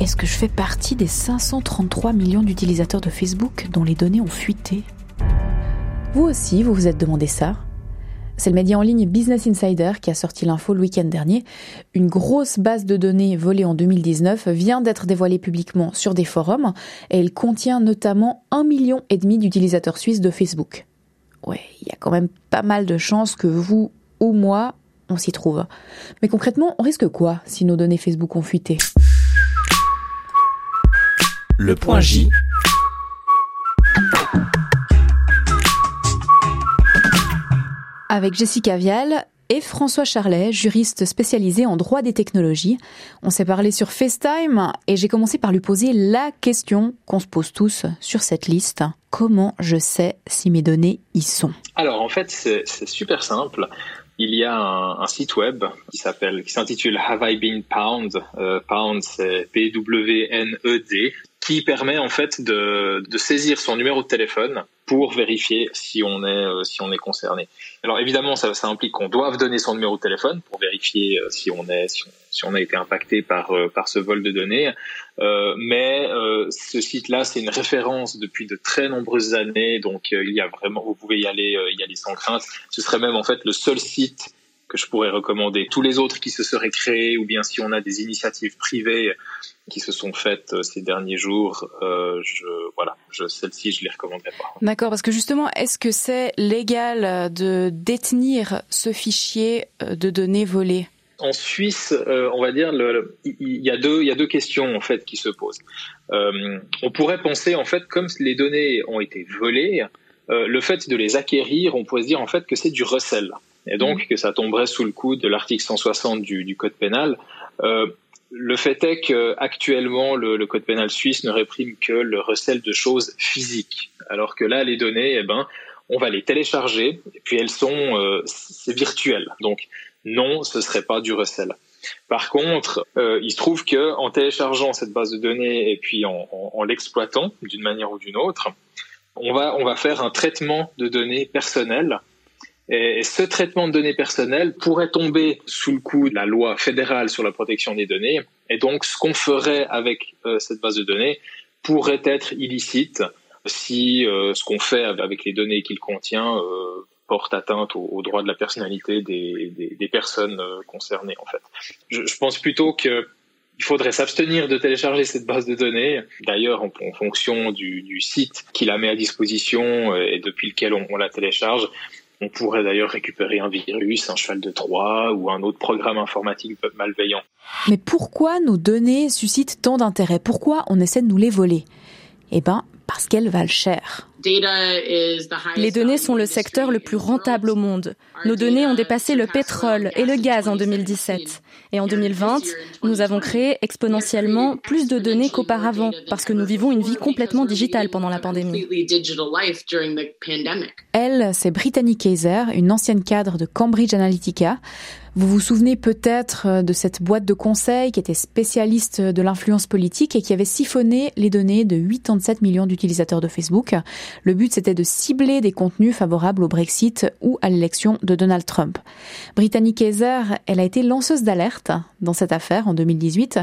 Est-ce que je fais partie des 533 millions d'utilisateurs de Facebook dont les données ont fuité? Vous aussi, vous vous êtes demandé ça? C'est le média en ligne Business Insider qui a sorti l'info le week-end dernier. Une grosse base de données volée en 2019 vient d'être dévoilée publiquement sur des forums et elle contient notamment un million et demi d'utilisateurs suisses de Facebook. Ouais, il y a quand même pas mal de chances que vous ou moi, on s'y trouve. Mais concrètement, on risque quoi si nos données Facebook ont fuité? Le point J avec Jessica Vial et François Charlet, juriste spécialisé en droit des technologies. On s'est parlé sur FaceTime et j'ai commencé par lui poser la question qu'on se pose tous sur cette liste. Comment je sais si mes données y sont? Alors en fait, c'est super simple. Il y a un, site web qui s'appelle, qui s'intitule Have I Been Pound? Euh, Pound, c'est P-W-N-E-D qui permet en fait de, de, saisir son numéro de téléphone pour vérifier si on est euh, si on est concerné. Alors évidemment, ça, ça implique qu'on doive donner son numéro de téléphone pour vérifier euh, si on est si on, a été impacté par euh, par ce vol de données. Mais ce site-là, c'est une référence depuis de très nombreuses années, donc il y a vraiment, vous pouvez y aller y aller sans crainte. Ce serait même en fait le seul site que je pourrais recommander. Tous les autres qui se seraient créés, ou bien si on a des initiatives privées qui se sont faites euh, ces derniers jours, euh, je, voilà, je, celle-ci, je les recommanderais pas. D'accord, parce que justement, est-ce que c'est légal de détenir ce fichier euh, de données volées? En Suisse, on va dire, il y, a deux, il y a deux questions en fait qui se posent. on pourrait penser en fait, comme les données ont été volées, le fait de les acquérir, on pourrait se dire en fait que c'est du recel et donc que ça tomberait sous le coup de l'article 160 du, du, code pénal. Euh, le fait est que actuellement le, le, code pénal suisse ne réprime que le recel de choses physiques, alors que là les données, eh ben, on va les télécharger et puis elles sont euh, c'est virtuel. Donc non, ce serait pas du recel. Par contre, euh, il se trouve que en téléchargeant cette base de données et puis en, en, en l'exploitant d'une manière ou d'une autre, on va on va faire un traitement de données personnelles et ce traitement de données personnelles pourrait tomber sous le coup de la loi fédérale sur la protection des données. Et donc, ce qu'on ferait avec euh, cette base de données pourrait être illicite si euh, ce qu'on fait avec les données qu'il contient euh, porte atteinte aux, droits de la personnalité des, personnes concernées. En fait, je, pense plutôt que il faudrait s'abstenir de télécharger cette base de données. D'ailleurs, en, fonction du, site qui la met à disposition et depuis lequel on la télécharge, on pourrait d'ailleurs récupérer un virus, un cheval de Troie ou un autre programme informatique malveillant. Mais pourquoi nos données suscitent tant d'intérêt? Pourquoi on essaie de nous les voler? Eh ben, parce qu'elles valent cher. Les données sont le secteur le plus rentable au monde. Nos données ont dépassé le pétrole et le gaz en 2017. Et en 2020, nous avons créé exponentiellement plus de données qu'auparavant parce que nous vivons une vie complètement digitale pendant la pandémie. Elle, c'est Brittany Kaiser, une ancienne cadre de Cambridge Analytica. Vous vous souvenez peut-être euh, de cette boîte de conseil qui était spécialiste de l'influence politique et qui avait siphonné les données de 87 millions d'utilisateurs de Facebook. Le but, c'était de cibler des contenus favorables au Brexit ou à l'élection de Donald Trump. Brittany Kaiser, elle a été lanceuse d'alerte dans cette affaire en 2018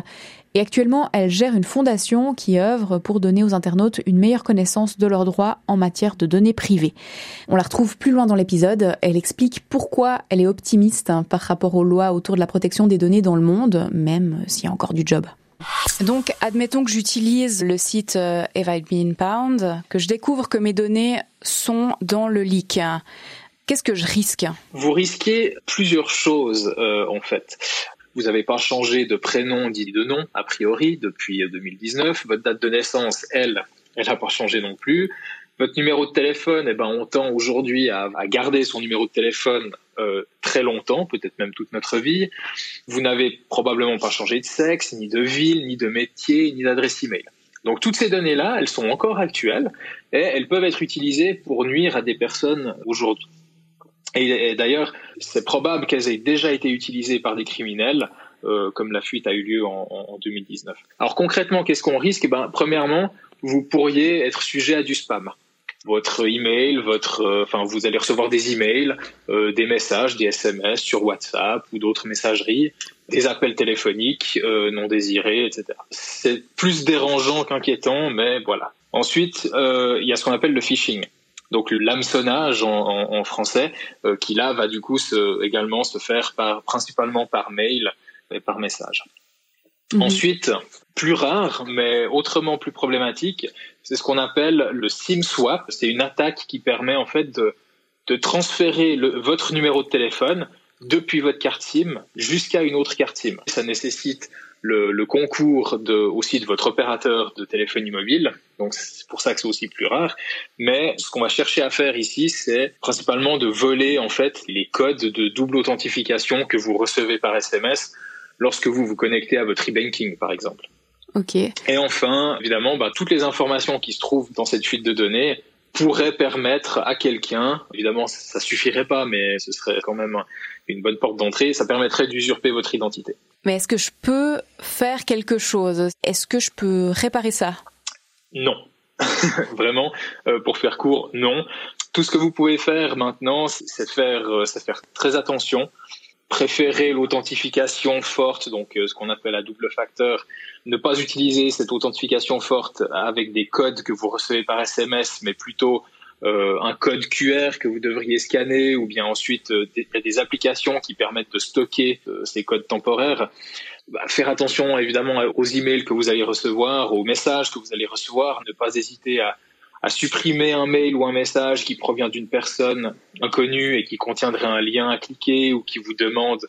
et actuellement, elle gère une fondation qui œuvre pour donner aux internautes une meilleure connaissance de leurs droits en matière de données privées. On la retrouve plus loin dans l'épisode. Elle explique pourquoi elle est optimiste par rapport aux lois autour de la protection des données dans le monde, même s'il y a encore du job. Donc, admettons que j'utilise le site euh, Have Been Pound, que je découvre que mes données sont dans le leak. Qu'est-ce que je risque? Vous risquez plusieurs choses euh, en fait. Vous n'avez pas changé de prénom ni de nom, a priori, depuis 2019. Votre date de naissance, elle, elle n'a pas changé non plus. Votre numéro de téléphone, eh ben, on tend aujourd'hui à, garder son numéro de téléphone euh, très longtemps, peut-être même toute notre vie. Vous n'avez probablement pas changé de sexe, ni de ville, ni de métier, ni d'adresse email. Donc toutes ces données-là, elles sont encore actuelles et elles peuvent être utilisées pour nuire à des personnes aujourd'hui. Et, d'ailleurs, c'est probable qu'elles aient déjà été utilisées par des criminels, euh, comme la fuite a eu lieu en, en 2019. Alors concrètement, qu'est-ce qu'on risque? Eh ben, Premièrement, vous pourriez être sujet à du spam. Votre email, votre, euh, enfin, vous allez recevoir des emails, euh, des messages, des SMS sur WhatsApp ou d'autres messageries, des appels téléphoniques euh, non désirés, etc. C'est plus dérangeant qu'inquiétant, mais voilà. Ensuite, il y a ce qu'on appelle le phishing. Donc l'hameçonnage en, en, français, qui là va du coup se, également se faire par, principalement par mail et par message. Mhm. Ensuite, plus rare, mais autrement plus problématique, c'est ce qu'on appelle le SIM swap. C'est une attaque qui permet en fait de, de transférer le, votre numéro de téléphone depuis votre carte SIM jusqu'à une autre carte SIM. Ça nécessite le, le, concours de, aussi de votre opérateur de téléphone mobile. Donc c'est pour ça que c'est aussi plus rare. Mais ce qu'on va chercher à faire ici, c'est principalement de voler en fait les codes de double authentification que vous recevez par SMS lorsque vous vous connectez à votre e-banking, par exemple. Ok. Et enfin, évidemment, bah, toutes les informations qui se trouvent dans cette fuite de données pourraient permettre à quelqu'un, évidemment, ça suffirait pas, mais ce serait quand même une bonne porte d'entrée, ça permettrait d'usurper votre identité. Mais est-ce que je peux faire quelque chose? Est-ce que je peux réparer ça? Non. Vraiment, euh, pour faire court, non. Tout ce que vous pouvez faire maintenant, c'est faire, euh, c'est faire très attention préférer l'authentification forte, donc euh, ce qu'on appelle la double facteur, ne pas utiliser cette authentification forte avec des codes que vous recevez par SMS, mais plutôt euh, un code QR que vous devriez scanner, ou bien ensuite euh, des, des, applications qui permettent de stocker ces codes temporaires. Bah, faire attention évidemment aux emails que vous allez recevoir, aux messages que vous allez recevoir, ne pas hésiter à à supprimer un mail ou un message qui provient d'une personne inconnue et qui contiendrait un lien à cliquer ou qui vous demande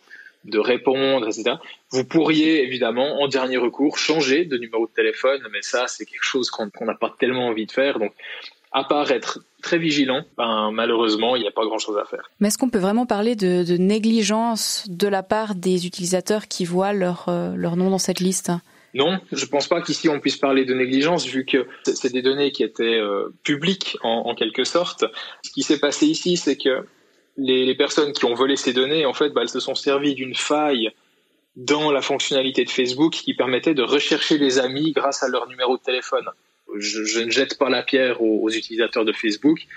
de répondre, etc. Vous pourriez évidemment, en dernier recours, changer de numéro de téléphone, mais ça, c'est quelque chose qu'on n'a pas tellement envie de faire. Donc, à part être très vigilant, ben, malheureusement, il n'y a pas grand-chose à faire. Mais est-ce qu'on peut vraiment parler de, négligence de la part des utilisateurs qui voient leur, euh, leur nom dans cette liste? Non, je ne pense pas qu'ici on puisse parler de négligence vu que c'est des données qui étaient euh, publiques en, quelque sorte. Ce qui s'est passé ici, c'est que les, personnes qui ont volé ces données, en fait, bah, elles se sont servies d'une faille dans la fonctionnalité de Facebook qui permettait de rechercher les amis grâce à leur numéro de téléphone. Je, ne jette pas la pierre aux, utilisateurs de Facebook,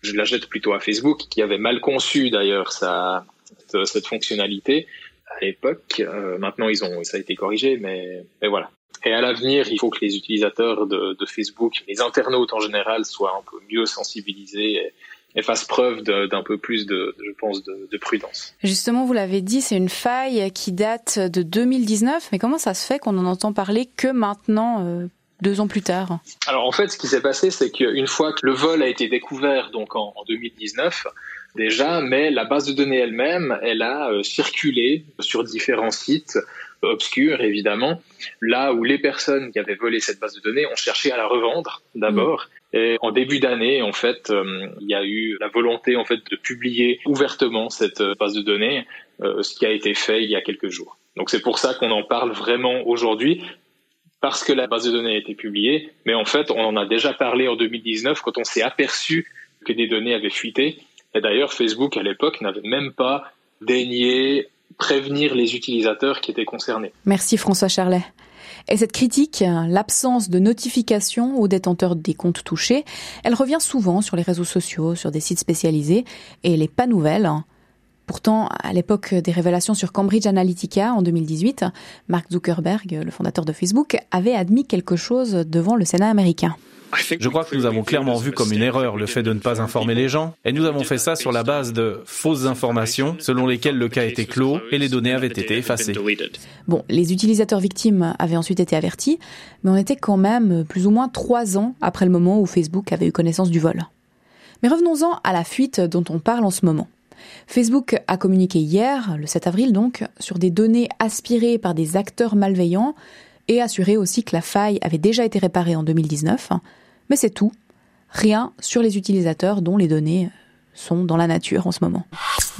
je la jette plutôt à Facebook qui avait mal conçu d'ailleurs cette fonctionnalité à l'époque. Euh, maintenant, ils ont, ça a été corrigé, mais, mais voilà. Et à l'avenir, il faut que les utilisateurs de, de, Facebook, les internautes en général, soient un peu mieux sensibilisés et, et fassent preuve d'un peu plus de, je pense, de, de prudence. Justement, vous l'avez dit, c'est une faille qui date de 2019. Mais comment ça se fait qu'on en entend parler que maintenant euh, deux ans plus tard? Alors en fait, ce qui s'est passé, c'est qu'une fois que le vol a été découvert, donc en 2019, déjà, mais la base de données elle-même, elle a euh, circulé sur différents sites obscurs, évidemment, là où les personnes qui avaient volé cette base de données ont cherché à la revendre d'abord. Et en début d'année, en fait, euh, il y a eu la volonté en fait de publier ouvertement cette euh, base de données, ce qui a été fait il y a quelques jours. Donc c'est pour ça qu'on en parle vraiment aujourd'hui, parce que la base de données a été publiée, mais en fait, on en a déjà parlé en 2019 quand on s'est aperçu que des données avaient fuité et d'ailleurs, Facebook, à l'époque, n'avait même pas daigné prévenir les utilisateurs qui étaient concernés. Merci François Charlet. Et cette critique, l'absence de notification aux détenteurs des comptes touchés, elle revient souvent sur les réseaux sociaux, sur des sites spécialisés, et elle n'est pas nouvelle. Pourtant, à l'époque des révélations sur Cambridge Analytica en 2018, Mark Zuckerberg, le fondateur de Facebook, avait admis quelque chose devant le Sénat américain. Je crois que nous avons clairement vu comme une erreur le fait de ne pas informer les gens, et nous avons fait ça sur la base de fausses informations selon lesquelles le cas était clos et les données avaient été effacées. Bon, les utilisateurs victimes avaient ensuite été avertis, mais on était quand même plus ou moins trois ans après le moment où Facebook avait eu connaissance du vol. Mais revenons-en à la fuite dont on parle en ce moment. Facebook a communiqué hier, le 7 avril donc, sur des données aspirées par des acteurs malveillants et assuré aussi que la faille avait déjà été réparée en 2019, mais c'est tout. Rien sur les utilisateurs dont les données sont dans la nature en ce moment.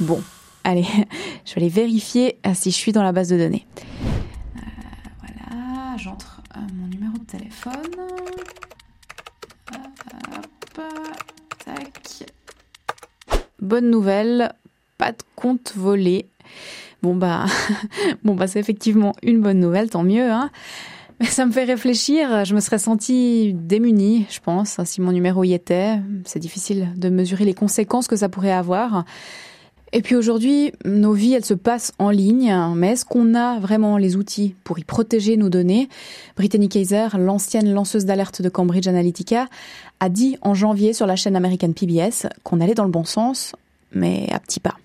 Bon, allez, je vais aller vérifier si je suis dans la base de données. Euh, voilà, j'entre euh, mon numéro de téléphone. Hop, tac. Bonne nouvelle, pas de compte volé. Bon bah, bon bah c'est effectivement une bonne nouvelle, tant mieux. Hein Ça me fait réfléchir. Je me serais sentie démunie, je pense, si mon numéro y était. C'est difficile de mesurer les conséquences que ça pourrait avoir. Et puis aujourd'hui, nos vies, elles se passent en ligne, mais est-ce qu'on a vraiment les outils pour y protéger nos données? Brittany Kaiser, l'ancienne lanceuse d'alerte de Cambridge Analytica, a dit en janvier sur la chaîne américaine PBS qu'on allait dans le bon sens, mais à petits pas.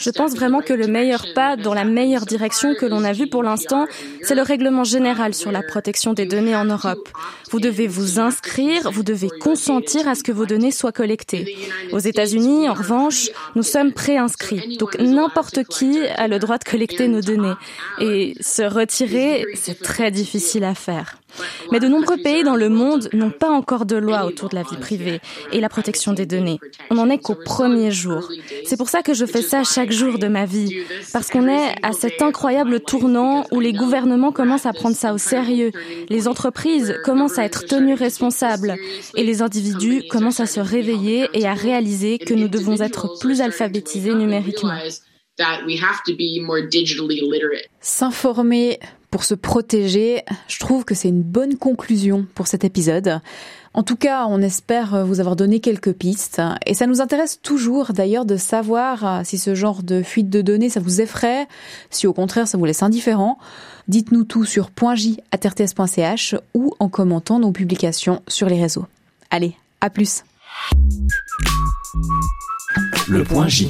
Je pense vraiment que le meilleur pas dans la meilleure direction que l'on a vu pour l'instant, c'est le règlement général sur la protection des données en Europe. Vous devez vous inscrire, vous devez consentir à ce que vos données soient collectées. Aux États-Unis, en revanche, nous sommes préinscrits. Donc n'importe qui a le droit de collecter nos données. Et se retirer, c'est très difficile à faire. Mais de nombreux pays dans le monde n'ont pas encore de loi autour de la vie privée et la protection des données. On n'en est qu'au premier jour. C'est pour ça que je fais ça chaque jour de ma vie, parce qu'on est à cet incroyable tournant où les gouvernements commencent à prendre ça au sérieux, les entreprises commencent à être tenues responsables et les individus commencent à se réveiller et à réaliser que nous devons être plus alphabétisés numériquement. S'informer pour se protéger, je trouve que c'est une bonne conclusion pour cet épisode. En tout cas, on espère vous avoir donné quelques pistes. Et ça nous intéresse toujours d'ailleurs de savoir si ce genre de fuite de données, ça vous effraie, si au contraire ça vous laisse indifférent. Dites-nous tout sur .j.rts.ch ou en commentant nos publications sur les réseaux. Allez, à plus. Le point J.